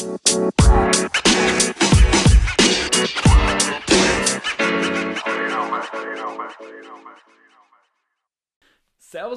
Bye.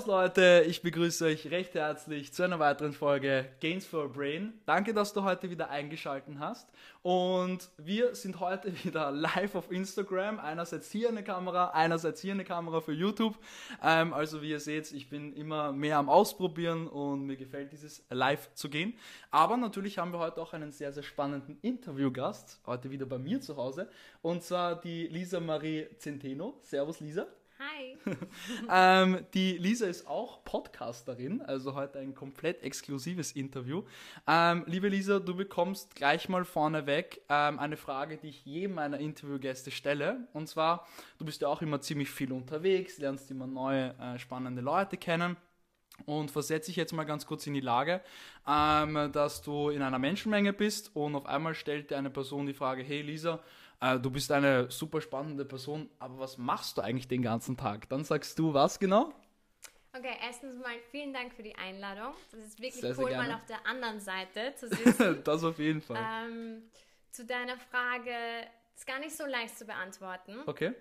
Servus Leute, ich begrüße euch recht herzlich zu einer weiteren Folge Gains for a Brain. Danke, dass du heute wieder eingeschaltet hast. Und wir sind heute wieder live auf Instagram. Einerseits hier eine Kamera, einerseits hier eine Kamera für YouTube. Ähm, also wie ihr seht, ich bin immer mehr am Ausprobieren und mir gefällt dieses live zu gehen. Aber natürlich haben wir heute auch einen sehr, sehr spannenden Interviewgast, heute wieder bei mir zu Hause. Und zwar die Lisa Marie Centeno. Servus Lisa. Hi. ähm, die Lisa ist auch Podcasterin, also heute ein komplett exklusives Interview. Ähm, liebe Lisa, du bekommst gleich mal vorneweg ähm, eine Frage, die ich jedem meiner Interviewgäste stelle. Und zwar, du bist ja auch immer ziemlich viel unterwegs, lernst immer neue, äh, spannende Leute kennen. Und versetze ich jetzt mal ganz kurz in die Lage, ähm, dass du in einer Menschenmenge bist und auf einmal stellt dir eine Person die Frage, hey Lisa, du bist eine super spannende Person, aber was machst du eigentlich den ganzen Tag? Dann sagst du was genau? Okay, erstens mal vielen Dank für die Einladung. Das ist wirklich Sehr, sehr cool, gerne. mal auf der anderen Seite zu sitzen. das auf jeden Fall. ähm, zu deiner Frage ist gar nicht so leicht zu beantworten. Okay,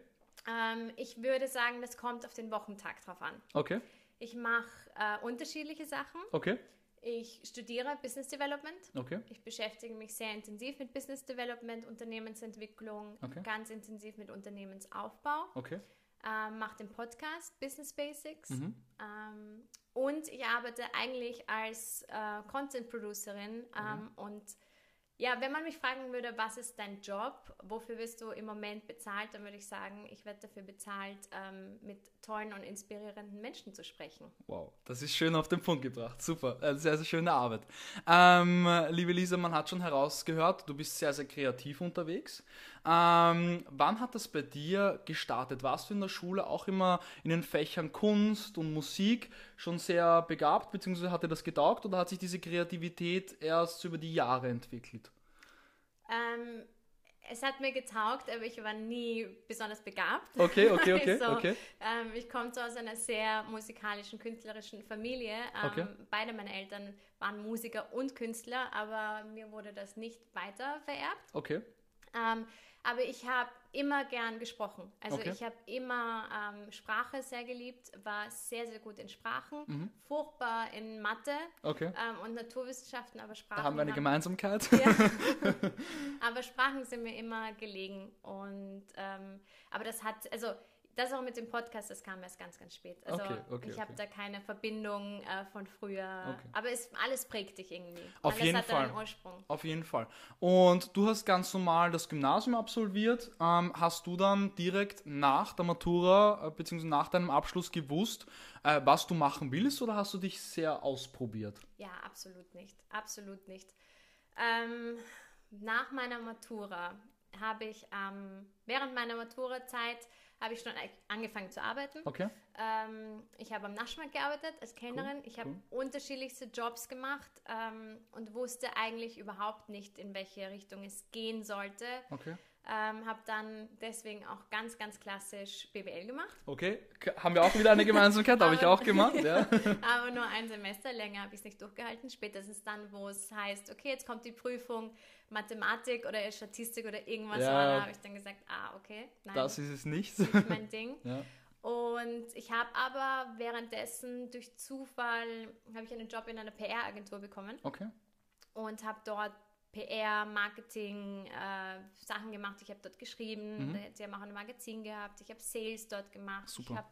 Ähm, ich würde sagen, das kommt auf den Wochentag drauf an. okay, Ich mache äh, unterschiedliche Sachen. okay, Ich studiere Business Development. okay, Ich beschäftige mich sehr intensiv mit Business Development, Unternehmensentwicklung, Okay. ganz intensiv mit Unternehmensaufbau. okay. ähm, mache den Podcast Business Basics Mhm. ähm, und ich arbeite eigentlich als äh, Content Producerin ähm, und ja, wenn man mich fragen würde, was ist dein Job, wofür wirst du im Moment bezahlt, dann würde ich sagen, ich werde dafür bezahlt, ähm, mit tollen und inspirierenden Menschen zu sprechen. Wow, das ist schön auf den Punkt gebracht. Super, äh, sehr, sehr schöne Arbeit. Ähm, liebe Lisa, man hat schon herausgehört, du bist sehr, sehr kreativ unterwegs. Ähm, wann hat das bei dir gestartet? Warst du in der Schule auch immer in den Fächern Kunst und Musik schon sehr begabt, beziehungsweise hat dir das getaugt oder hat sich diese Kreativität erst über die Jahre entwickelt? Ähm, es hat mir getaugt, aber ich war nie besonders begabt. Okay, okay, okay, Also, okay. Ähm, ich komme so aus einer sehr musikalischen, künstlerischen Familie. Ähm, Okay. Beide meine Eltern waren Musiker und Künstler, aber mir wurde das nicht weiter vererbt. Okay, Ähm, aber ich habe immer gern gesprochen. Also Okay. ich habe immer ähm, Sprache sehr geliebt, war sehr, sehr gut in Sprachen, Mhm. furchtbar in Mathe okay. ähm, und Naturwissenschaften, aber Sprachen. Da haben wir eine Gemeinsamkeit. ja. aber Sprachen sind mir immer gelegen. Und ähm, aber das hat, also das auch mit dem Podcast, das kam erst ganz, ganz spät. Also Okay, okay, ich habe okay. da keine Verbindung äh, von früher. Aber es, alles prägt dich irgendwie. Auf alles jeden hat Fall. Auf jeden Fall. Und du hast ganz normal das Gymnasium absolviert. Ähm, hast du dann direkt nach der Matura äh, bzw. nach deinem Abschluss gewusst, äh, was du machen willst oder hast du dich sehr ausprobiert? Ja, absolut nicht. Absolut nicht. Ähm, nach meiner Matura habe ich ähm, während meiner Maturazeit habe ich schon e- angefangen zu arbeiten. Okay. Ähm, ich habe am Naschmarkt gearbeitet als Kellnerin. ich habe cool. unterschiedlichste Jobs gemacht ähm, und wusste eigentlich überhaupt nicht, in welche Richtung es gehen sollte. Okay. Ähm, habe dann deswegen auch ganz, ganz klassisch BWL gemacht. Okay. Haben wir auch wieder eine Gemeinsamkeit? Habe ich auch gemacht, ja. Aber nur ein Semester, länger habe ich es nicht durchgehalten. Spätestens dann, wo es heißt, okay, jetzt kommt die Prüfung Mathematik oder Statistik oder irgendwas. Ja. habe ich dann gesagt, ah, okay, nein, Das ist es nicht. nicht mein Ding. ja. Und ich habe aber währenddessen durch Zufall, habe ich einen Job in einer PR-Agentur bekommen Okay. und habe dort PR, Marketing, äh, Sachen gemacht. Ich habe dort geschrieben, Mhm. sie haben auch ein Magazin gehabt, ich habe Sales dort gemacht. Super. Ich habe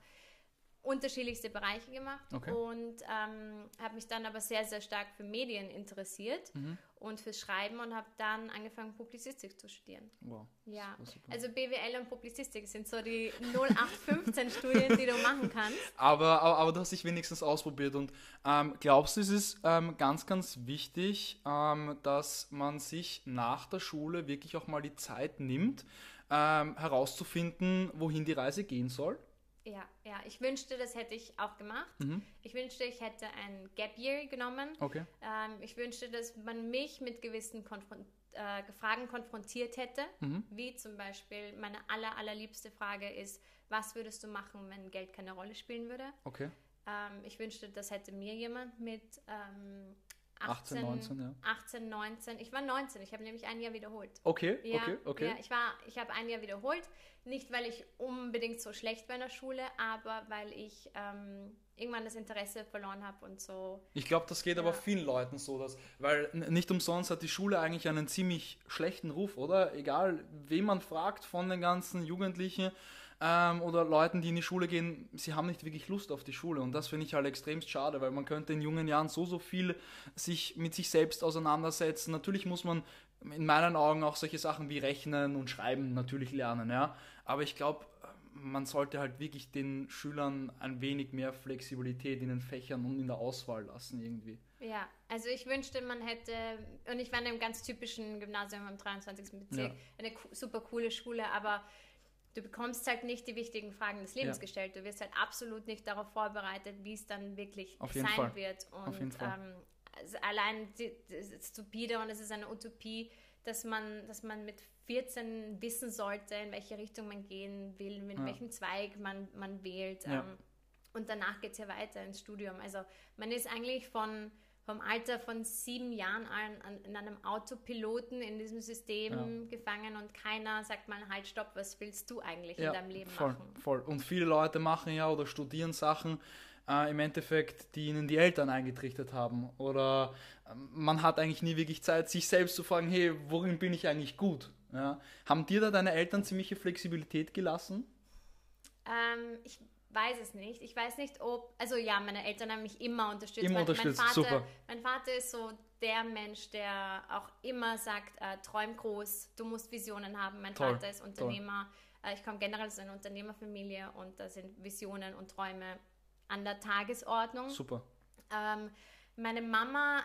unterschiedlichste Bereiche gemacht Okay. und ähm, habe mich dann aber sehr, sehr stark für Medien interessiert Mhm. Und fürs Schreiben und habe dann angefangen, Publizistik zu studieren. Wow. Ja, also BWL und Publizistik sind so die 0815 Studien, die du machen kannst. Aber, aber, aber du hast dich wenigstens ausprobiert und ähm, glaubst du, es ist ähm, ganz, ganz wichtig, ähm, dass man sich nach der Schule wirklich auch mal die Zeit nimmt, ähm, herauszufinden, wohin die Reise gehen soll? Ja, ja, ich wünschte, das hätte ich auch gemacht. Mhm. Ich wünschte, ich hätte ein Gap Year genommen. Okay. Ähm, ich wünschte, dass man mich mit gewissen Konfron äh, Fragen konfrontiert hätte, Mhm. wie zum Beispiel meine aller, allerliebste Frage ist, was würdest du machen, wenn Geld keine Rolle spielen würde? Okay. Ähm, ich wünschte, das hätte mir jemand mit ähm, 18, 18 19, ja. 18, 19. Ich war 19, ich habe nämlich ein Jahr wiederholt. Okay, ja, okay, okay. Ja, ich war, ich habe ein Jahr wiederholt. Nicht, weil ich unbedingt so schlecht war in der Schule, aber weil ich ähm, irgendwann das Interesse verloren habe und so. Ich glaube, das geht ja. aber vielen Leuten so, dass, weil nicht umsonst hat die Schule eigentlich einen ziemlich schlechten Ruf, oder? Egal, wen man fragt von den ganzen Jugendlichen, ähm, oder Leuten, die in die Schule gehen, sie haben nicht wirklich Lust auf die Schule. Und das finde ich halt extremst schade, weil man könnte in jungen Jahren so, so viel sich mit sich selbst auseinandersetzen. Natürlich muss man in meinen Augen auch solche Sachen wie Rechnen und Schreiben natürlich lernen, ja. Aber ich glaube, man sollte halt wirklich den Schülern ein wenig mehr Flexibilität in den Fächern und in der Auswahl lassen irgendwie. Ja, also ich wünschte, man hätte, und ich war in einem ganz typischen Gymnasium im 23. Bezirk, ja. eine super coole Schule, aber du bekommst halt nicht die wichtigen Fragen des Lebens ja. gestellt. Du wirst halt absolut nicht darauf vorbereitet, wie es dann wirklich sein Fall. wird. Und Auf jeden Fall. Ähm, also allein das ist stupide und es ist eine Utopie, dass man, dass man mit 14 wissen sollte, in welche Richtung man gehen will, mit ja. welchem Zweig man, man wählt. Ja. Ähm, und danach geht es ja weiter ins Studium. Also man ist eigentlich von vom Alter von sieben Jahren an, an in einem Autopiloten in diesem System ja. gefangen und keiner sagt mal, halt, stopp, was willst du eigentlich ja, in deinem Leben voll, machen? Voll. Und viele Leute machen ja oder studieren Sachen, äh, im Endeffekt, die ihnen die Eltern eingetrichtert haben. Oder äh, man hat eigentlich nie wirklich Zeit, sich selbst zu fragen, hey, worin bin ich eigentlich gut? Ja. Haben dir da deine Eltern ziemliche Flexibilität gelassen? Ähm, ich weiß es nicht. Ich weiß nicht, ob. Also ja, meine Eltern haben mich immer unterstützt. Immer unterstützt, mein Vater, super. Mein Vater ist so der Mensch, der auch immer sagt, äh, träum groß, du musst Visionen haben. Mein toll, Vater ist Unternehmer. Äh, ich komme generell aus einer Unternehmerfamilie und da sind Visionen und Träume an der Tagesordnung. Super. Ähm, meine Mama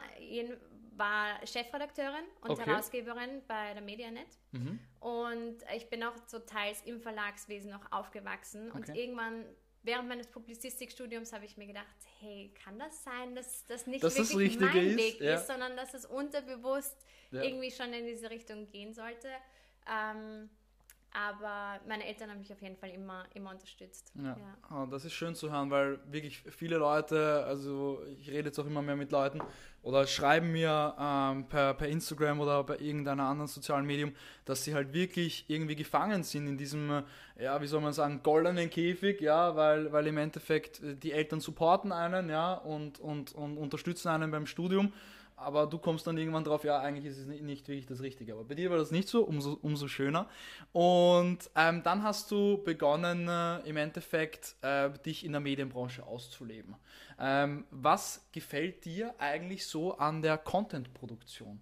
war Chefredakteurin und okay. Herausgeberin bei der Medianet. Mhm. Und ich bin auch so teils im Verlagswesen noch aufgewachsen. Okay. Und irgendwann während meines Publizistikstudiums habe ich mir gedacht, hey, kann das sein, dass das nicht dass wirklich das mein ist, Weg ja. ist, sondern dass es unterbewusst ja. irgendwie schon in diese Richtung gehen sollte. Ähm, aber meine Eltern haben mich auf jeden Fall immer, immer unterstützt. Ja. ja. Oh, das ist schön zu hören, weil wirklich viele Leute, also ich rede jetzt auch immer mehr mit Leuten oder schreiben mir ähm, per, per Instagram oder bei irgendeiner anderen sozialen Medium, dass sie halt wirklich irgendwie gefangen sind in diesem, ja, wie soll man sagen, goldenen Käfig, ja, weil, weil im Endeffekt äh, die Eltern supporten einen, ja, und, und, und unterstützen einen beim Studium aber du kommst dann irgendwann drauf, ja, eigentlich ist es nicht wirklich das Richtige. Aber bei dir war das nicht so, umso, umso schöner. Und ähm, dann hast du begonnen, äh, im Endeffekt äh, dich in der Medienbranche auszuleben. Ähm, was gefällt dir eigentlich so an der Content-Produktion?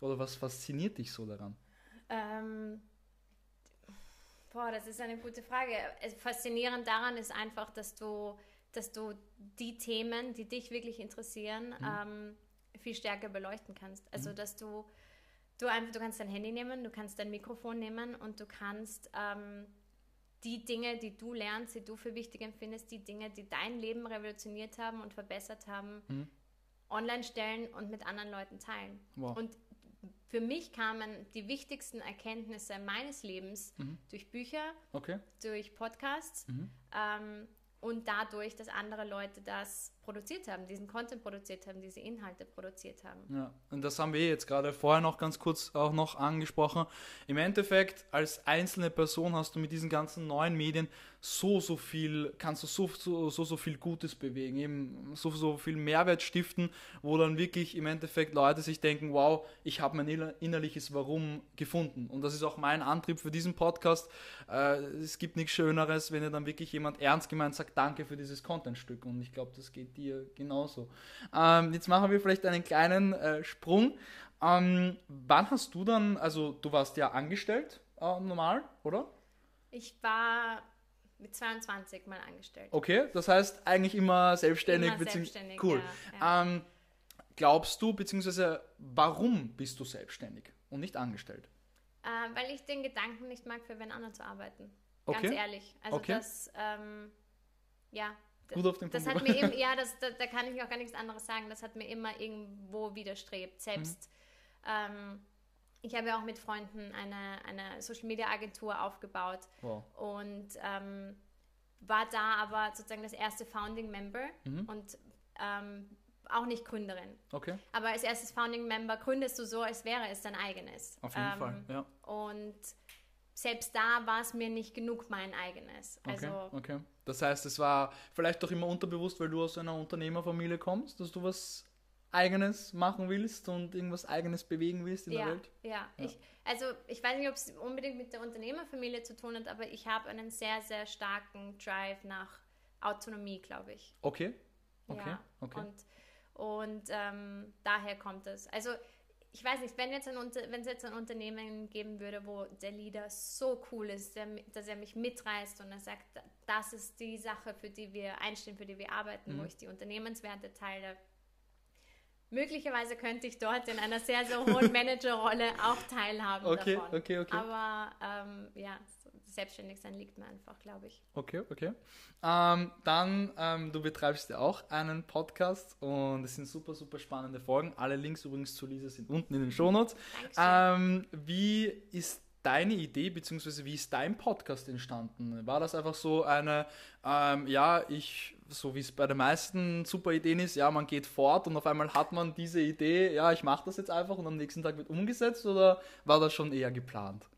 Oder was fasziniert dich so daran? Ähm, boah, das ist eine gute Frage. Faszinierend daran ist einfach, dass du, dass du die Themen, die dich wirklich interessieren, mhm. ähm, viel stärker beleuchten kannst. Also, mhm. dass du, du einfach, du kannst dein Handy nehmen, du kannst dein Mikrofon nehmen und du kannst ähm, die Dinge, die du lernst, die du für wichtig empfindest, die Dinge, die dein Leben revolutioniert haben und verbessert haben, mhm. online stellen und mit anderen Leuten teilen. Wow. Und für mich kamen die wichtigsten Erkenntnisse meines Lebens mhm. durch Bücher, okay. durch Podcasts mhm. ähm, und dadurch, dass andere Leute das produziert haben, diesen Content produziert haben, diese Inhalte produziert haben. Ja, und das haben wir jetzt gerade vorher noch ganz kurz auch noch angesprochen. Im Endeffekt, als einzelne Person hast du mit diesen ganzen neuen Medien so, so viel, kannst du so, so, so, viel Gutes bewegen, eben so, so viel Mehrwert stiften, wo dann wirklich im Endeffekt Leute sich denken, wow, ich habe mein innerliches Warum gefunden. Und das ist auch mein Antrieb für diesen Podcast. Äh, es gibt nichts Schöneres, wenn ihr dann wirklich jemand ernst gemeint sagt, danke für dieses Contentstück. Und ich glaube, das geht dir genauso. Ähm, jetzt machen wir vielleicht einen kleinen äh, Sprung. Ähm, wann hast du dann, also du warst ja angestellt, äh, normal, oder? Ich war mit 22 mal angestellt. Okay, das heißt eigentlich immer selbstständig. Immer selbstständig cool. Ja, ja. Ähm, glaubst du, beziehungsweise warum bist du selbstständig und nicht angestellt? Äh, weil ich den Gedanken nicht mag, für wen anderen zu arbeiten. Ganz okay. ehrlich. Also okay. das, ähm, ja. Gut auf den das Punkt. Hat mir eben, ja, das, da, da, kann ich auch gar nichts anderes sagen. Das hat mir immer irgendwo widerstrebt. Selbst mhm. ähm, ich habe ja auch mit Freunden eine, eine Social Media Agentur aufgebaut wow. und ähm, war da aber sozusagen das erste Founding Member mhm. und ähm, auch nicht Gründerin. Okay. Aber als erstes Founding Member gründest du so, als wäre es dein eigenes. Auf jeden ähm, Fall, ja. Und selbst da war es mir nicht genug mein eigenes. Also, okay, okay. Das heißt, es war vielleicht doch immer unterbewusst, weil du aus einer Unternehmerfamilie kommst, dass du was Eigenes machen willst und irgendwas Eigenes bewegen willst in ja, der Welt? Ja, ja. Ich, also ich weiß nicht, ob es unbedingt mit der Unternehmerfamilie zu tun hat, aber ich habe einen sehr, sehr starken Drive nach Autonomie, glaube ich. Okay. Okay. Ja. okay. Und, und ähm, daher kommt es. Also ich weiß nicht, wenn, jetzt ein, wenn es jetzt ein Unternehmen geben würde, wo der Leader so cool ist, der, dass er mich mitreißt und er sagt, das ist die Sache, für die wir einstehen, für die wir arbeiten, mhm. wo ich die Unternehmenswerte teile. Möglicherweise könnte ich dort in einer sehr, sehr hohen Managerrolle auch teilhaben okay, davon. Okay, okay, Aber ähm, ja, selbstständig sein liegt mir einfach, glaube ich. Okay, okay. Ähm, dann, ähm, du betreibst ja auch einen Podcast und es sind super, super spannende Folgen. Alle Links übrigens zu Lisa sind unten in den Shownotes. Ähm, wie ist deine Idee, beziehungsweise wie ist dein Podcast entstanden? War das einfach so eine, ähm, ja, ich, so wie es bei den meisten super Ideen ist, ja, man geht fort und auf einmal hat man diese Idee, ja, ich mache das jetzt einfach und am nächsten Tag wird umgesetzt oder war das schon eher geplant?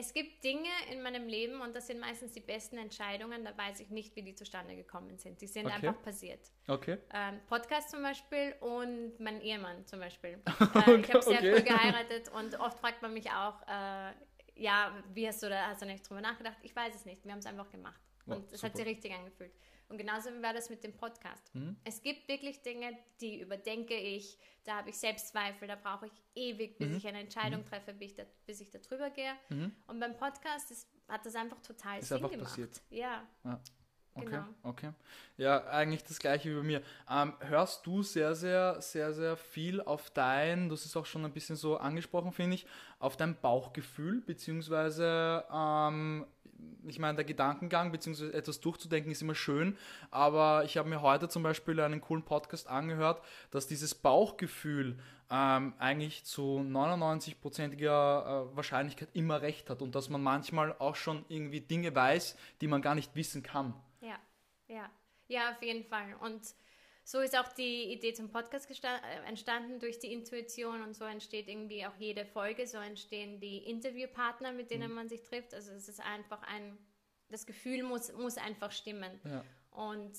Es gibt Dinge in meinem Leben und das sind meistens die besten Entscheidungen, da weiß ich nicht, wie die zustande gekommen sind. Die sind okay. einfach passiert. Okay. Ähm, Podcast zum Beispiel und mein Ehemann zum Beispiel. Äh, ich habe sehr okay. früh geheiratet und oft fragt man mich auch, äh, ja, wie hast du da, hast du nicht drüber nachgedacht? Ich weiß es nicht, wir haben es einfach gemacht. Und es hat sich richtig angefühlt. Und genauso war das mit dem Podcast. Mhm. Es gibt wirklich Dinge, die überdenke ich, da habe ich Selbstzweifel, da brauche ich ewig, bis mhm. ich eine Entscheidung mhm. treffe, bis ich, da, bis ich da drüber gehe. Mhm. Und beim Podcast ist, hat das einfach total ist Sinn einfach gemacht. Passiert. Ja. ja. Okay, genau. okay. Ja, eigentlich das gleiche wie bei mir. Ähm, hörst du sehr, sehr, sehr, sehr viel auf dein, das ist auch schon ein bisschen so angesprochen, finde ich, auf dein Bauchgefühl, beziehungsweise ähm, ich meine, der Gedankengang bzw. etwas durchzudenken ist immer schön, aber ich habe mir heute zum Beispiel einen coolen Podcast angehört, dass dieses Bauchgefühl ähm, eigentlich zu 99%iger äh, Wahrscheinlichkeit immer recht hat und dass man manchmal auch schon irgendwie Dinge weiß, die man gar nicht wissen kann. Ja, ja, ja, auf jeden Fall. Und so ist auch die Idee zum Podcast äh, entstanden durch die Intuition und so entsteht irgendwie auch jede Folge, so entstehen die Interviewpartner, mit denen mhm. man sich trifft. Also es ist einfach ein, das Gefühl muss, muss einfach stimmen. Ja. Und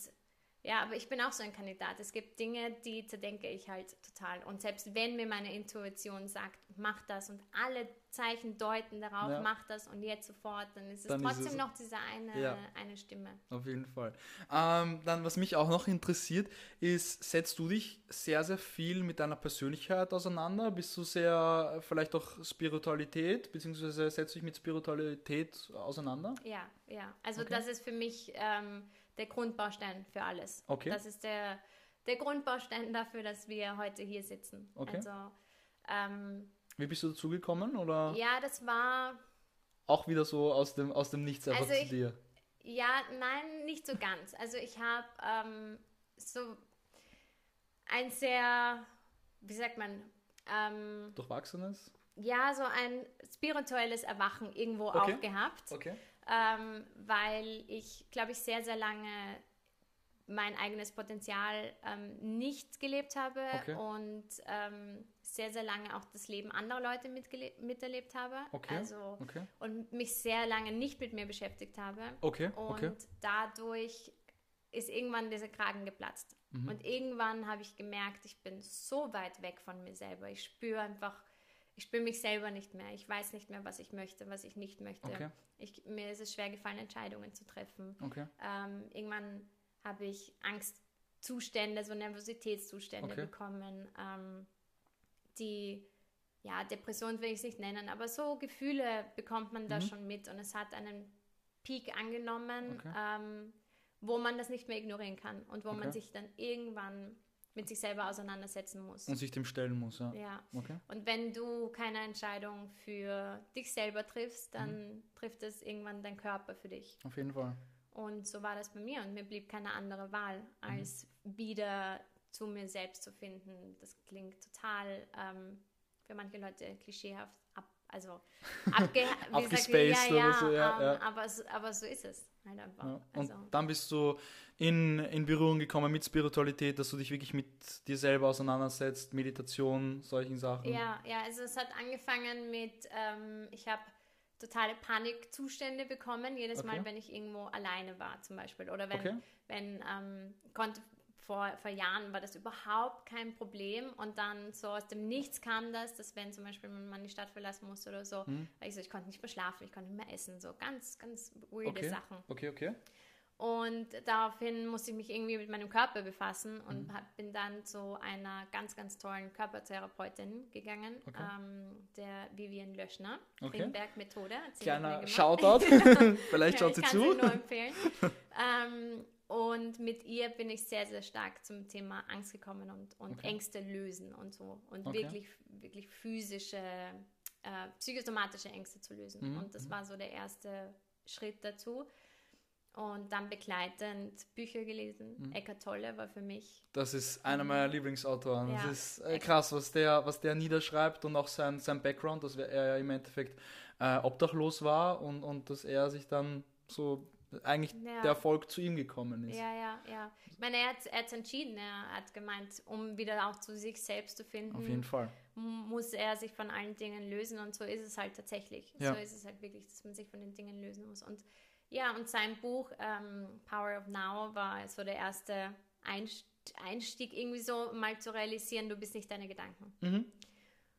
ja, aber ich bin auch so ein Kandidat. Es gibt Dinge, die zerdenke ich halt total. Und selbst wenn mir meine Intuition sagt, mach das und alle Zeichen deuten darauf, ja. mach das und jetzt sofort, dann ist es dann trotzdem ist es, noch diese eine, ja. eine Stimme. Auf jeden Fall. Ähm, dann, was mich auch noch interessiert, ist, setzt du dich sehr, sehr viel mit deiner Persönlichkeit auseinander? Bist du sehr, vielleicht auch Spiritualität, beziehungsweise setzt du dich mit Spiritualität auseinander? Ja, ja. Also okay. das ist für mich... Ähm, der Grundbaustein für alles. Okay. Das ist der, der Grundbaustein dafür, dass wir heute hier sitzen. Okay. Also, ähm, Wie bist du dazu gekommen? Oder? Ja, das war. Auch wieder so aus dem, aus dem Nichts einfach also ich, zu dir. Ja, nein, nicht so ganz. Also ich habe ähm, so ein sehr, wie sagt man, ähm, Durchwachsenes? Ja, so ein spirituelles Erwachen irgendwo okay. auch gehabt. Okay ähm, weil ich, glaube ich, sehr, sehr lange mein eigenes Potenzial ähm, nicht gelebt habe okay. und ähm, sehr, sehr lange auch das Leben anderer Leute miterlebt habe. Okay. Also, okay. Und mich sehr lange nicht mit mir beschäftigt habe. Okay. Und dadurch ist irgendwann dieser Kragen geplatzt. Mhm. Und irgendwann habe ich gemerkt, ich bin so weit weg von mir selber. Ich spüre einfach, ich spüre mich selber nicht mehr. Ich weiß nicht mehr, was ich möchte, was ich nicht möchte. Okay. Ich, mir ist es schwer gefallen, Entscheidungen zu treffen. Okay. Ähm, irgendwann habe ich Angstzustände, so Nervositätszustände okay. bekommen, ähm, die, ja, Depression will ich es nicht nennen, aber so Gefühle bekommt man da mhm. schon mit und es hat einen Peak angenommen, ähm, wo man das nicht mehr ignorieren kann und wo man sich dann irgendwann mit sich selber auseinandersetzen muss. Und sich dem stellen muss, ja. Ja. Okay. Und wenn du keine Entscheidung für dich selber triffst, dann mhm. trifft es irgendwann dein Körper für dich. Auf jeden Fall. Und so war das bei mir und mir blieb keine andere Wahl, als mhm. wieder zu mir selbst zu finden. Das klingt total ähm, für manche Leute klischeehaft, also abge abgespaced ja, ja, oder so, ja, ähm. Aber, aber so ist es halt einfach. Ja. Und Also, dann bist du in, in Berührung gekommen mit Spiritualität, dass du dich wirklich mit dir selber auseinandersetzt, Meditation, solchen Sachen. ja, ja, also es hat angefangen mit, ähm, ich habe totale Panikzustände bekommen, jedes Mal, Okay. wenn ich irgendwo alleine war zum Beispiel. Oder wenn, Okay. wenn ähm, konnte vor, vor Jahren war das überhaupt kein Problem und dann so aus dem Nichts kam das, dass wenn zum Beispiel man die Stadt verlassen musste oder so, Mhm. ich so, ich konnte nicht mehr schlafen, ich konnte nicht mehr essen, so ganz, ganz weirde Okay. Sachen. Okay, okay. Und daraufhin musste ich mich irgendwie mit meinem Körper befassen und Mhm. hab, bin dann zu einer ganz, ganz tollen Körpertherapeutin gegangen, Okay. ähm, der Vivian Löschner, Okay. Mir Kleiner. Shoutout. Vielleicht Ja, schaut sie ich kann zu. sie nur empfehlen. ähm, und mit ihr bin ich sehr, sehr stark zum Thema Angst gekommen und, und Okay. Ängste lösen und so. Und Okay. wirklich, wirklich physische, äh, psychosomatische Ängste zu lösen. Mhm, Und das war so der erste Schritt dazu. Und dann begleitend Bücher gelesen. Mhm. Eckart Tolle war für mich. Das ist einer meiner Lieblingsautoren. Ja. Das ist äh, krass, was der, was der niederschreibt und auch sein, sein Background, dass er ja im Endeffekt äh, obdachlos war und, und dass er sich dann so eigentlich Ja. der Erfolg zu ihm gekommen ist. Ja, ja, ja. Ich meine, er hat, hat entschieden. Er hat gemeint, um wieder auch zu sich selbst zu finden, Auf jeden Fall. muss er sich von allen Dingen lösen und so ist es halt tatsächlich. Ja. So ist es halt wirklich, dass man sich von den Dingen lösen muss. Und ja, und sein Buch ähm, Power of Now war so der erste Einst Einstieg, irgendwie so mal zu realisieren, du bist nicht deine Gedanken. Mhm.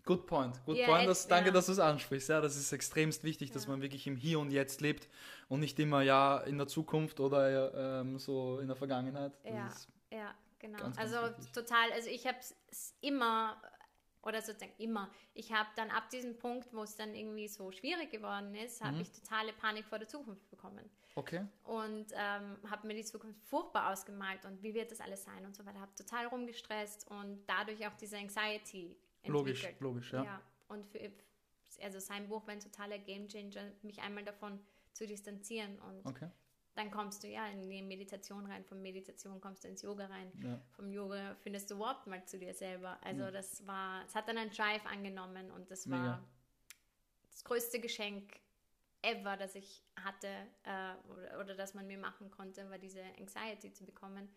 Good point. Good Ja, point. et- Das, danke, ja. dass du es ansprichst. Ja, das ist extremst wichtig, dass Ja. man wirklich im Hier und Jetzt lebt und nicht immer ja in der Zukunft oder ähm, so in der Vergangenheit. Das Ja. Ja, genau. Ganz, ganz also wichtig. total, also ich habe es immer, oder sozusagen immer, ich habe dann ab diesem Punkt, wo es dann irgendwie so schwierig geworden ist, habe Mhm. ich totale Panik vor der Zukunft bekommen. Okay. und ähm, habe mir die Zukunft furchtbar ausgemalt und wie wird das alles sein und so weiter. Habe total rumgestresst und dadurch auch diese Anxiety. Logisch, logisch, ja. Ja, und für, also sein Buch war ein totaler Gamechanger, mich einmal davon zu distanzieren und Okay. dann kommst du ja in die Meditation rein, von Meditation kommst du ins Yoga rein, Ja. vom Yoga findest du überhaupt mal zu dir selber. Also das war, es hat dann einen Drive angenommen und das war Mega. das größte Geschenk ever, das ich hatte äh, oder, oder das man mir machen konnte, war diese Anxiety zu bekommen,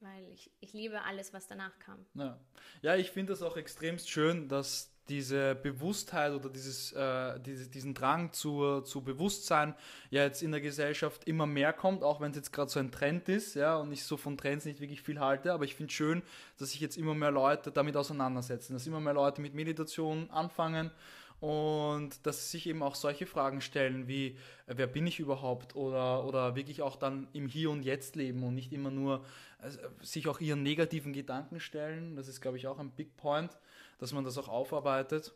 weil ich, ich liebe alles, was danach kam. Ja, ja ich finde es auch extremst schön, dass diese Bewusstheit oder dieses, äh, diese, diesen Drang zu, zu Bewusstsein ja jetzt in der Gesellschaft immer mehr kommt, auch wenn es jetzt gerade so ein Trend ist, ja, und ich so von Trends nicht wirklich viel halte, aber ich finde schön, dass sich jetzt immer mehr Leute damit auseinandersetzen, dass immer mehr Leute mit Meditation anfangen und dass sie sich eben auch solche Fragen stellen wie, äh, wer bin ich überhaupt oder, oder wirklich auch dann im Hier und Jetzt leben und nicht immer nur äh, sich auch ihren negativen Gedanken stellen. Das ist, glaube ich, auch ein Big Point, dass man das auch aufarbeitet.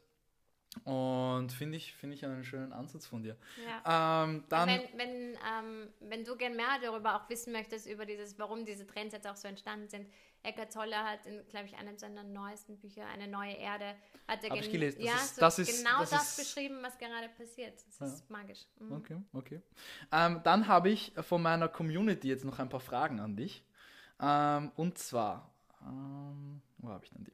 Und finde ich, finde ich einen schönen Ansatz von dir. Ja. Ähm, dann, wenn, wenn, ähm, wenn du gerne mehr darüber auch wissen möchtest, über dieses, warum diese Trends jetzt auch so entstanden sind, Eckart Tolle hat in, glaube ich, einem seiner neuesten Bücher, Eine neue Erde, hat er Hab ich gelesen. Das ja, ist- so das ist- genau das das, ist- beschrieben, was gerade passiert. Das ist magisch. Mhm. Okay, okay. Ähm, dann habe ich von meiner Community jetzt noch ein paar Fragen an dich. Ähm, und zwar, ähm, wo habe ich denn die?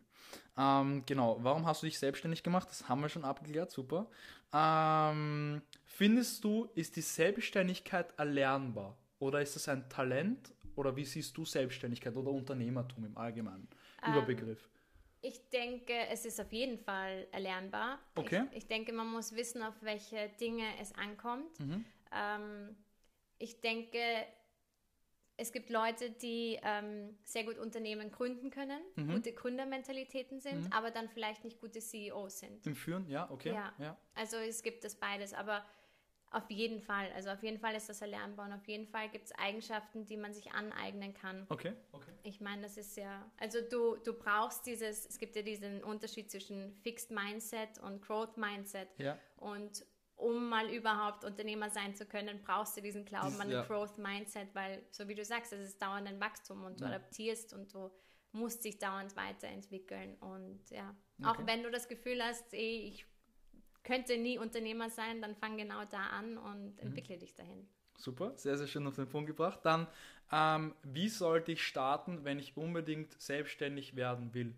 Ähm, genau, warum hast du dich selbstständig gemacht? Das haben wir schon abgeklärt, super. Ähm, findest du, ist die Selbstständigkeit erlernbar? Oder ist das ein Talent? Oder wie siehst du Selbstständigkeit oder Unternehmertum im Allgemeinen? Ähm, Überbegriff. Ich denke, es ist auf jeden Fall erlernbar. Okay. Ich, ich denke, man muss wissen, auf welche Dinge es ankommt. Mhm. Ähm, ich denke, es gibt Leute, die ähm, sehr gut Unternehmen gründen können, Mhm. gute Gründermentalitäten sind, aber dann vielleicht nicht gute CEOs sind. Im Führen, ja, okay. Ja. ja. Also es gibt das beides, aber auf jeden Fall, also auf jeden Fall ist das erlernbar und auf jeden Fall gibt es Eigenschaften, die man sich aneignen kann. Okay, okay. Ich meine, das ist ja, also du, du brauchst dieses, es gibt ja diesen Unterschied zwischen Fixed Mindset und Growth Mindset. Ja. Und um mal überhaupt Unternehmer sein zu können, brauchst du diesen Glauben Dies- an ja. ein Growth Mindset, weil, so wie du sagst, es ist dauernd ein Wachstum und du Ja. adaptierst und du musst dich dauernd weiterentwickeln. Und ja, auch Okay. wenn du das Gefühl hast, ey, ich könnte nie Unternehmer sein, dann fang genau da an und Mhm. entwickle dich dahin. Super, sehr, sehr schön auf den Punkt gebracht. Dann, ähm, wie sollte ich starten, wenn ich unbedingt selbstständig werden will?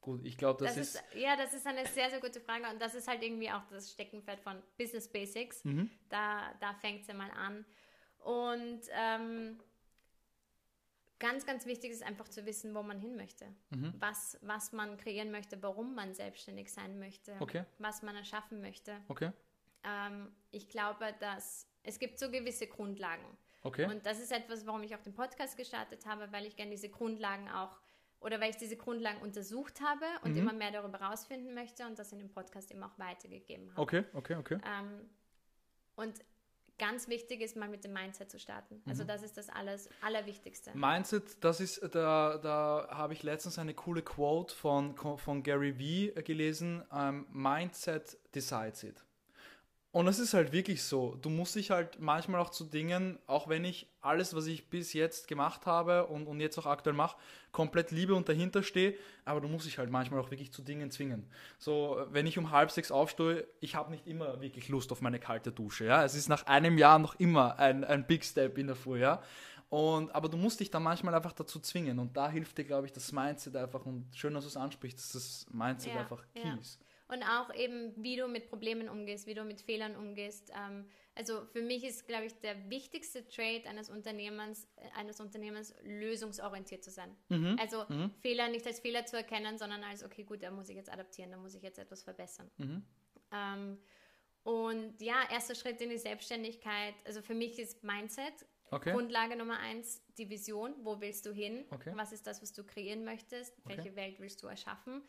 Gut, ich glaube, das, das ist, ist, Ja, das ist eine sehr, sehr gute Frage und das ist halt irgendwie auch das Steckenpferd von Business Basics. Mhm. Da, da fängt es ja mal an. Und ähm, ganz, ganz wichtig ist einfach zu wissen, wo man hin möchte. Mhm. Was, was man kreieren möchte, warum man selbstständig sein möchte, okay. was man erschaffen möchte. Okay. Ähm, ich glaube, dass es gibt so gewisse Grundlagen. Okay. Und das ist etwas, warum ich auch den Podcast gestartet habe, weil ich gerne diese Grundlagen auch oder weil ich diese Grundlagen untersucht habe und mhm. immer mehr darüber herausfinden möchte und das in dem Podcast eben auch weitergegeben habe. Okay, okay, okay. Ähm, und ganz wichtig ist mal mit dem Mindset zu starten. Also mhm. das ist das alles Allerwichtigste. Mindset, das ist, da, da habe ich letztens eine coole Quote von, von Gary Vee gelesen. Um, ähm, Mindset decides it. Und es ist halt wirklich so, du musst dich halt manchmal auch zu Dingen, auch wenn ich alles, was ich bis jetzt gemacht habe und, und jetzt auch aktuell mache, komplett liebe und dahinter stehe, aber du musst dich halt manchmal auch wirklich zu Dingen zwingen. So, wenn ich um halb sechs aufstehe, ich habe nicht immer wirklich Lust auf meine kalte Dusche, ja. Es ist nach einem Jahr noch immer ein, ein Big Step in der Früh, ja. Und, aber du musst dich dann manchmal einfach dazu zwingen und da hilft dir, glaube ich, das Mindset einfach und schön, dass du es ansprichst, dass das Mindset ja, einfach key ja. ist und auch eben, wie du mit Problemen umgehst, wie du mit Fehlern umgehst. Ähm, also für mich ist, glaube ich, der wichtigste Trade eines Unternehmens, äh, eines Unternehmens lösungsorientiert zu sein. Mhm. Also mhm. Fehler nicht als Fehler zu erkennen, sondern als, okay, gut, da muss ich jetzt adaptieren, da muss ich jetzt etwas verbessern. Mhm. Ähm, und ja, erster Schritt in die Selbstständigkeit, also für mich ist Mindset Okay. Grundlage Nummer eins, die Vision. Wo willst du hin? Okay. Was ist das, was du kreieren möchtest? Welche okay. Welt willst du erschaffen?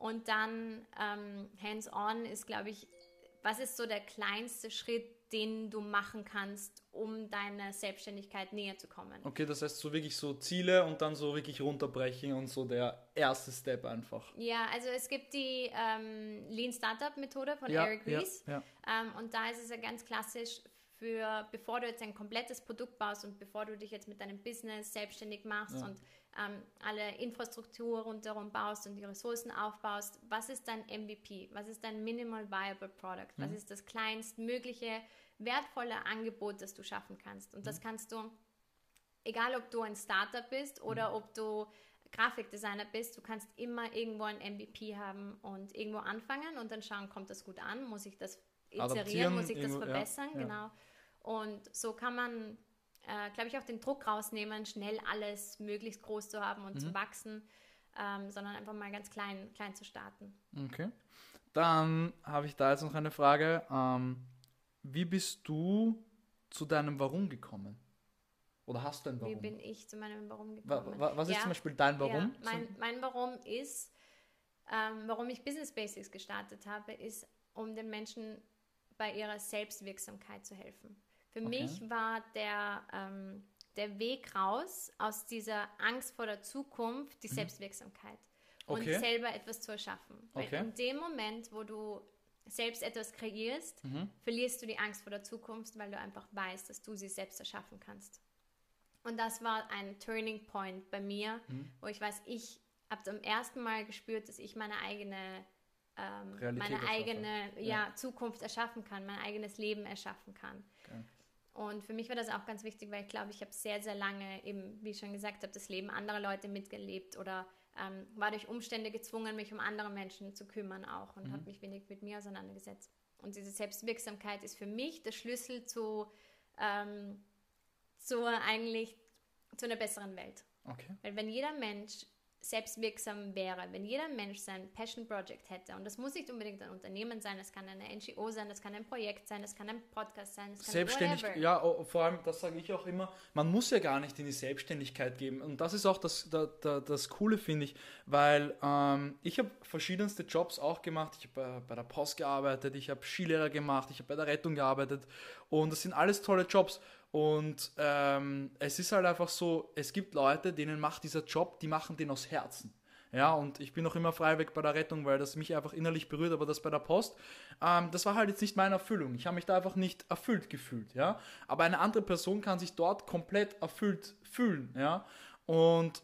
Und dann ähm, hands-on ist, glaube ich, was ist so der kleinste Schritt, den du machen kannst, um deiner Selbstständigkeit näher zu kommen? Okay, das heißt so wirklich so Ziele und dann so wirklich runterbrechen und so der erste Step einfach. Ja, also es gibt die ähm, Lean Startup Methode von ja, Eric Ries ja, ja. Ähm, und da ist es ja ganz klassisch für, bevor du jetzt ein komplettes Produkt baust und bevor du dich jetzt mit deinem Business selbstständig machst und ähm, alle Infrastruktur rundherum baust und die Ressourcen aufbaust, was ist dein MVP? Was ist dein Minimal Viable Product? Was mhm. ist das kleinstmögliche, wertvolle Angebot, das du schaffen kannst? Und mhm. das kannst du, egal ob du ein Startup bist oder mhm. ob du Grafikdesigner bist, du kannst immer irgendwo ein MVP haben und irgendwo anfangen und dann schauen, kommt das gut an? Muss ich das iterieren? Muss ich das verbessern? Ja, ja. Genau. Und so kann man äh, glaube ich, auch den Druck rausnehmen, schnell alles möglichst groß zu haben und mhm. zu wachsen, ähm, sondern einfach mal ganz klein, klein zu starten. Okay. Dann habe ich da jetzt noch eine Frage. Ähm, wie bist du zu deinem Warum gekommen? Oder hast du ein Warum? Wie bin ich zu meinem Warum gekommen? Wa was ist ja, zum Beispiel dein Warum? Ja, mein, mein Warum ist, ähm, warum ich Business Basics gestartet habe, ist, um den Menschen bei ihrer Selbstwirksamkeit zu helfen. Für okay. mich war der, ähm, der Weg raus aus dieser Angst vor der Zukunft die mhm. Selbstwirksamkeit und okay. selber etwas zu erschaffen. Okay. Weil in dem Moment, wo du selbst etwas kreierst, mhm. verlierst du die Angst vor der Zukunft, weil du einfach weißt, dass du sie selbst erschaffen kannst. Und das war ein Turning Point bei mir, mhm. wo ich weiß, ich habe zum ersten Mal gespürt, dass ich meine eigene, ähm, meine eigene ja. ja. Zukunft erschaffen kann, mein eigenes Leben erschaffen kann. Okay. Und für mich war das auch ganz wichtig, weil ich glaube, ich habe sehr, sehr lange eben, wie ich schon gesagt habe, das Leben anderer Leute mitgelebt oder ähm, war durch Umstände gezwungen, mich um andere Menschen zu kümmern auch und mhm. habe mich wenig mit mir auseinandergesetzt. Und diese Selbstwirksamkeit ist für mich der Schlüssel zu, ähm, zu eigentlich zu einer besseren Welt. Okay. Weil wenn jeder Mensch selbstwirksam wäre, wenn jeder Mensch sein Passion Project hätte, und das muss nicht unbedingt ein Unternehmen sein, es kann eine NGO sein, es kann ein Projekt sein, es kann ein Podcast sein, es kann Selbstständig, whatever. ja, oh, vor allem, das sage ich auch immer, man muss ja gar nicht in die Selbstständigkeit geben. Und das ist auch das, das, das, das Coole, finde ich, weil ähm, ich habe verschiedenste Jobs auch gemacht. Ich habe bei, bei der Post gearbeitet, ich habe Skilehrer gemacht, ich habe bei der Rettung gearbeitet und das sind alles tolle Jobs. Und ähm, es ist halt einfach so, es gibt Leute, denen macht dieser Job, die machen den aus Herzen. Ja, und ich bin noch immer freiweg bei der Rettung, weil das mich einfach innerlich berührt, aber das bei der Post, ähm, das war halt jetzt nicht meine Erfüllung. Ich habe mich da einfach nicht erfüllt gefühlt, ja. Aber eine andere Person kann sich dort komplett erfüllt fühlen, ja. Und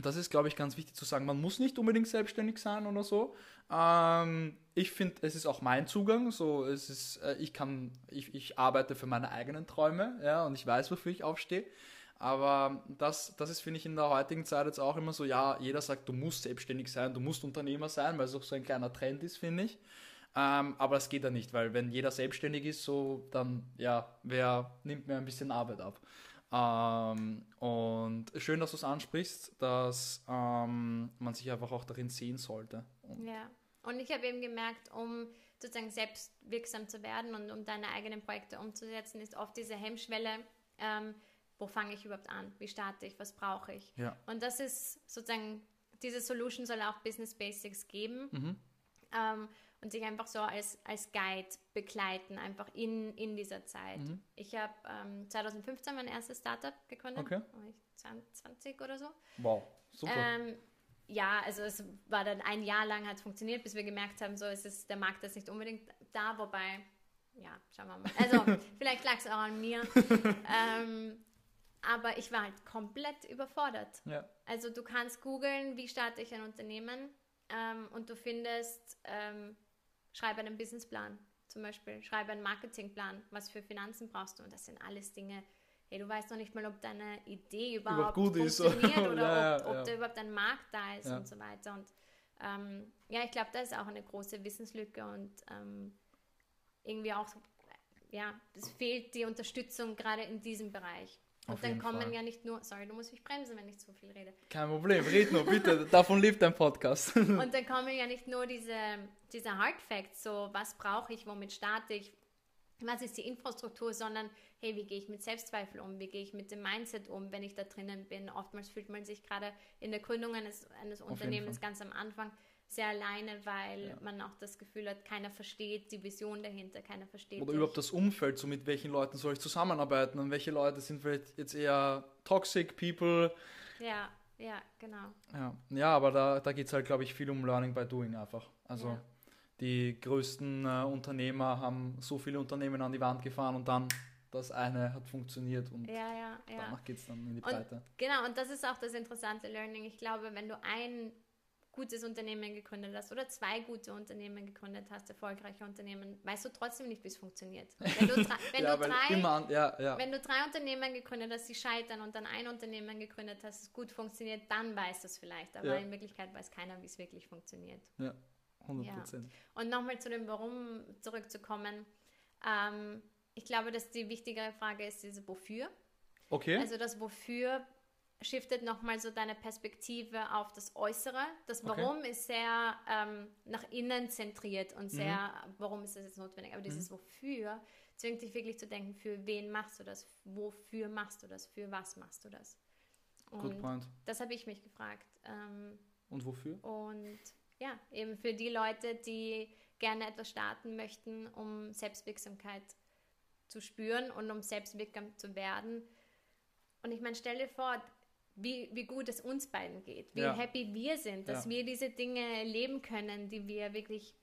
das ist, glaube ich, ganz wichtig zu sagen. Man muss nicht unbedingt selbstständig sein oder so, ähm, ich finde, es ist auch mein Zugang. So, es ist, äh, ich kann, ich, ich arbeite für meine eigenen Träume, ja, und ich weiß, wofür ich aufstehe. Aber das, das ist, finde ich, in der heutigen Zeit jetzt auch immer so, ja, jeder sagt, du musst selbstständig sein, du musst Unternehmer sein, weil es auch so ein kleiner Trend ist, finde ich. Ähm, aber das geht ja nicht, weil wenn jeder selbstständig ist, so dann, ja, wer nimmt mir ein bisschen Arbeit ab. Ähm, und schön, dass du es ansprichst, dass ähm, man sich einfach auch darin sehen sollte. Ja, und ich habe eben gemerkt, um sozusagen selbstwirksam zu werden und um deine eigenen Projekte umzusetzen, ist oft diese Hemmschwelle, ähm, wo fange ich überhaupt an? Wie starte ich? Was brauche ich? Ja. Und das ist sozusagen, diese Solution soll auch Business Basics geben. Mhm. Ähm, und sich einfach so als, als Guide begleiten, einfach in, in dieser Zeit. Mhm. Ich habe ähm, 2015 mein erstes Startup gegründet, okay. war ich 20 oder so. Wow, super. Ähm, ja, also es war dann ein Jahr lang hat funktioniert, bis wir gemerkt haben, so ist es, der Markt ist nicht unbedingt da, wobei, ja, schauen wir mal. Also vielleicht lag es auch an mir. ähm, aber ich war halt komplett überfordert. Ja. Also du kannst googeln, wie starte ich ein Unternehmen ähm, und du findest ähm, schreibe einen Businessplan zum Beispiel, schreibe einen Marketingplan, was für Finanzen brauchst du und das sind alles Dinge, hey, du weißt noch nicht mal, ob deine Idee überhaupt, gut funktioniert ist. oder ja, ob, ob ja. da überhaupt ein Markt da ist Ja. und so weiter und ähm, ja, ich glaube, da ist auch eine große Wissenslücke und ähm, irgendwie auch, ja, es fehlt die Unterstützung gerade in diesem Bereich. Und Auf dann kommen Fall. ja nicht nur, sorry, du musst mich bremsen, wenn ich zu viel rede. Kein Problem, red nur, bitte. Davon lebt dein Podcast. Und dann kommen ja nicht nur diese, diese Hard Facts, so was brauche ich, womit starte ich, was ist die Infrastruktur, sondern hey, wie gehe ich mit Selbstzweifel um, wie gehe ich mit dem Mindset um, wenn ich da drinnen bin. Oftmals fühlt man sich gerade in der Gründung eines, eines Unternehmens ganz am Anfang sehr alleine, weil Ja. man auch das Gefühl hat, keiner versteht die Vision dahinter, keiner versteht Oder dich. überhaupt das Umfeld, so mit welchen Leuten soll ich zusammenarbeiten und welche Leute sind vielleicht jetzt eher toxic people. Ja, ja, genau. Ja, ja aber da, da geht es halt, glaube ich, viel um Learning by Doing einfach. Also Ja. die größten äh, Unternehmer haben so viele Unternehmen an die Wand gefahren und dann das eine hat funktioniert und Ja, ja, ja. danach geht es dann in die Und- Breite. Genau, und das ist auch das interessante Learning. Ich glaube, wenn du ein gutes Unternehmen gegründet hast oder zwei gute Unternehmen gegründet hast, erfolgreiche Unternehmen, weißt du trotzdem nicht, wie es funktioniert. Wenn du, drei, wenn ja, du weil drei immer an, ja, ja. wenn du drei Unternehmen gegründet hast, die scheitern und dann ein Unternehmen gegründet hast, das gut funktioniert, dann weißt du es vielleicht. Aber in Wirklichkeit weiß keiner, wie es wirklich funktioniert. ja, 100 Prozent. Und nochmal zu dem Warum zurückzukommen. Ähm, ich glaube, dass die wichtigere Frage ist diese Wofür. Okay. Also das Wofür shiftet nochmal so deine Perspektive auf das Äußere. Das Okay. Warum ist sehr ähm, nach innen zentriert und sehr, warum ist das jetzt notwendig? Aber dieses Wofür zwingt dich wirklich zu denken, für wen machst du das? Wofür machst du das? Für was machst du das? Good Und point. das habe ich mich gefragt. Ähm, Und wofür? und ja, eben für die Leute, die gerne etwas starten möchten, um Selbstwirksamkeit zu spüren und um selbstwirksam zu werden. Und ich meine, stell dir vor, wie, wie gut es uns beiden geht, wie Ja. happy wir sind, dass Ja. wir diese Dinge leben können, die wir wirklich,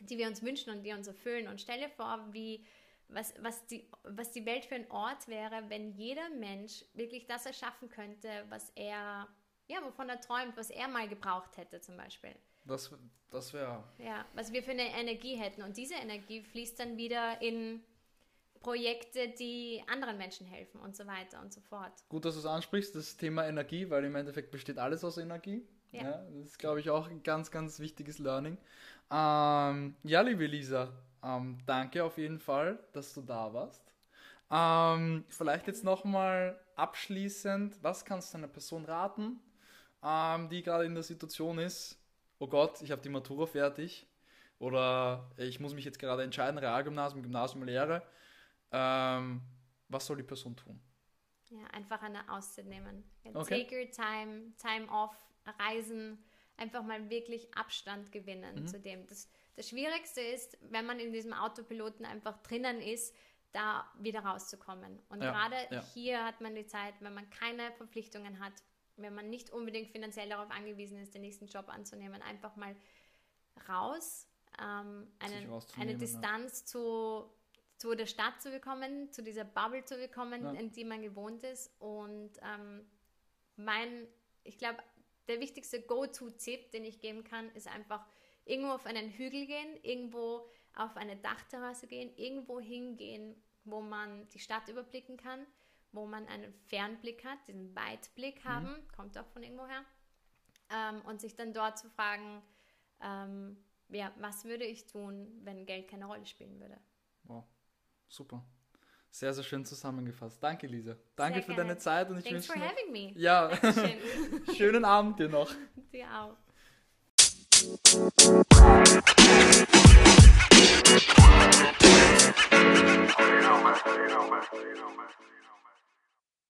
die wir uns wünschen und die uns erfüllen. Und stell dir vor, wie, was, was, die, was die Welt für ein Ort wäre, wenn jeder Mensch wirklich das erschaffen könnte, was er, ja, wovon er träumt, was er mal gebraucht hätte zum Beispiel. Das, das wäre. Ja, was wir für eine Energie hätten. Und diese Energie fließt dann wieder in Projekte, die anderen Menschen helfen und so weiter und so fort. Gut, dass du es ansprichst, das Thema Energie, weil im Endeffekt besteht alles aus Energie. Ja. das ist, glaube ich, auch ein ganz, ganz wichtiges Learning. Ähm, ja, liebe Lisa, ähm, danke auf jeden Fall, dass du da warst. Ähm, vielleicht jetzt nochmal abschließend, was kannst du einer Person raten, ähm, die gerade in der Situation ist, oh Gott, ich habe die Matura fertig oder ich muss mich jetzt gerade entscheiden, Realgymnasium, Gymnasium, Lehre. Ähm, was soll die Person tun? Ja, einfach eine Auszeit nehmen. Ja, Okay. Take your time, time off, reisen, einfach mal wirklich Abstand gewinnen Mhm. zu dem. Das, das Schwierigste ist, wenn man in diesem Autopiloten einfach drinnen ist, da wieder rauszukommen. Und Ja, gerade ja. hier hat man die Zeit, wenn man keine Verpflichtungen hat, wenn man nicht unbedingt finanziell darauf angewiesen ist, den nächsten Job anzunehmen, einfach mal raus, ähm, einen, eine ja. Distanz zu, zu der Stadt zu bekommen, zu dieser Bubble zu bekommen, Ja. in die man gewohnt ist. Und ähm, mein, ich glaube, der wichtigste Go-To-Tipp, den ich geben kann, ist einfach irgendwo auf einen Hügel gehen, irgendwo auf eine Dachterrasse gehen, irgendwo hingehen, wo man die Stadt überblicken kann, wo man einen Fernblick hat, diesen Weitblick haben, mhm. kommt auch von irgendwoher. Ähm, und sich dann dort zu fragen, ähm, ja, was würde ich tun, wenn Geld keine Rolle spielen würde? Wow, super. Sehr, sehr schön zusammengefasst. Danke, Lisa. Danke sehr für gerne. deine Zeit und ich Thanks for having me. Ja, schönen Abend dir noch. Dir auch.